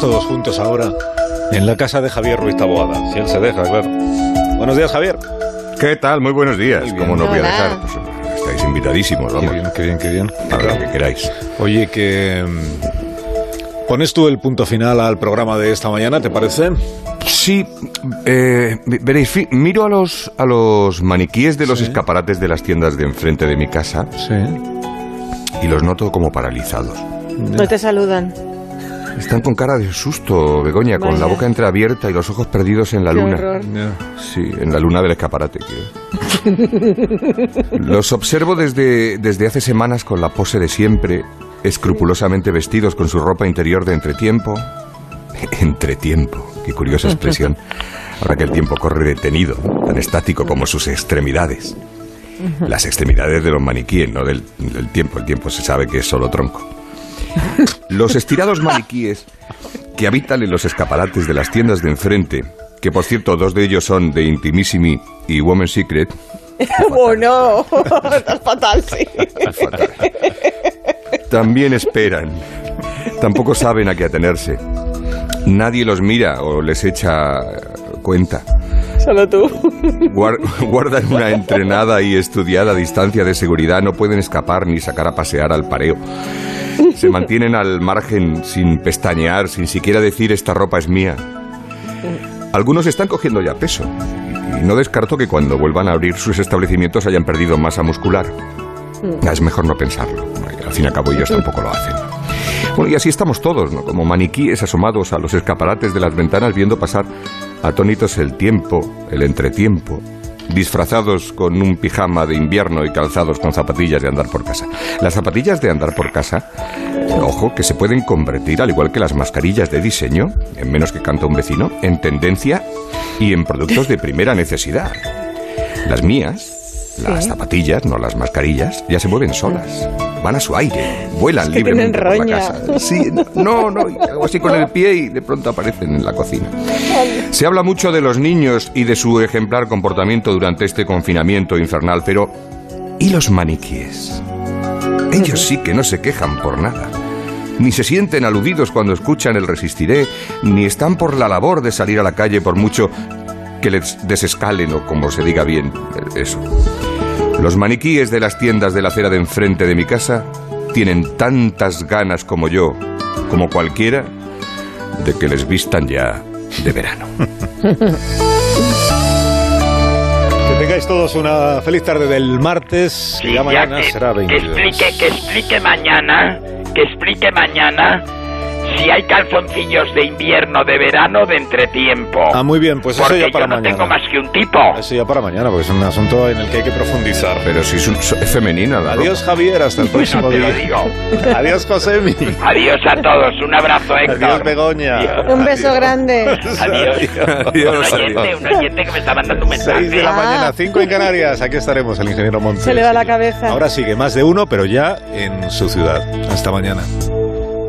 todos juntos ahora en la casa de Javier Ruiz Taboada. Si él se deja, claro. Buenos días, Javier. ¿Qué tal? Muy buenos días. Muy. ¿Cómo no voy a dejar? Pues, estáis invitadísimos, Qué vamos. bien, qué bien, qué bien. Para lo que queráis. Oye, que... mm, ¿Pones tú el punto final al programa de esta mañana, te parece? Sí, eh, veréis, miro a los, a los maniquíes de los Sí. escaparates de las tiendas de enfrente de mi casa Sí. y los noto como paralizados. No te saludan. Están con cara de susto, Begoña, con la boca entreabierta y los ojos perdidos en la Qué luna. horror. Sí, en la luna del escaparate. Los observo desde, desde hace semanas con la pose de siempre, escrupulosamente vestidos con su ropa interior de entretiempo. Entretiempo, qué curiosa expresión. Ahora que el tiempo corre detenido, tan estático como sus extremidades. Las extremidades de los maniquíes, no del, del tiempo. El tiempo se sabe que es solo tronco. Los estirados maniquíes que habitan en los escaparates de las tiendas de enfrente, que por cierto dos de ellos son de Intimissimi y Woman's Secret, ¡Oh, no! Estás fatal, sí. también esperan. Tampoco saben a qué atenerse. Nadie los mira o les echa cuenta. Solo tú. Guar- guardan una entrenada y estudiada distancia de seguridad, no pueden escapar ni sacar a pasear al pareo. Se mantienen al margen sin pestañear, sin siquiera decir esta ropa es mía. Algunos están cogiendo ya peso y no descarto que cuando vuelvan a abrir sus establecimientos hayan perdido masa muscular. Es mejor no pensarlo. Al fin y al cabo ellos tampoco lo hacen. Bueno, y así estamos todos, ¿no? Como maniquíes asomados a los escaparates de las ventanas viendo pasar atónitos el tiempo, el entretiempo, disfrazados con un pijama de invierno y calzados con zapatillas de andar por casa. Las zapatillas de andar por casa, ojo, que se pueden convertir, al igual que las mascarillas de diseño, en menos que canta un vecino, en tendencia y en productos de primera necesidad. Las mías, las zapatillas, no las mascarillas, ya se mueven solas. Van a su aire, vuelan Es que libremente por la casa. Sí, no, no, hago así con el pie y de pronto aparecen en la cocina. Se habla mucho de los niños y de su ejemplar comportamiento durante este confinamiento infernal, pero ¿y los maniquíes? Ellos sí que no se quejan por nada. Ni se sienten aludidos cuando escuchan el resistiré, ni están por la labor de salir a la calle por mucho que les desescalen o como se diga bien eh, eso. Los maniquíes de las tiendas de la acera de enfrente de mi casa tienen tantas ganas como yo, como cualquiera, de que les vistan ya de verano. Que tengáis todos una feliz tarde del martes. Sí, ya mañana que, será que 22. explique, que explique mañana, que explique mañana si hay calzoncillos de invierno, de verano, de entretiempo. Ah, muy bien, pues eso Porque ya para yo no mañana. tengo más que un tipo. Eso ya para mañana, porque es un asunto en el que hay que profundizar. Pero si es, un- es femenina la Adiós, Javier, hasta el próximo te lo día. digo. Adiós, Josemi. Adiós a todos, un abrazo, Héctor. Adiós, Begoña. Adiós. Un beso grande. Adiós. Un Adiós, oyente, adiós. un oyente que me está mandando un mensaje. 6 de la Ah. mañana, 5 en Canarias. Aquí estaremos, el ingeniero Montes. Se le va la cabeza. Ahora sigue más de uno, pero ya en su ciudad. Hasta mañana.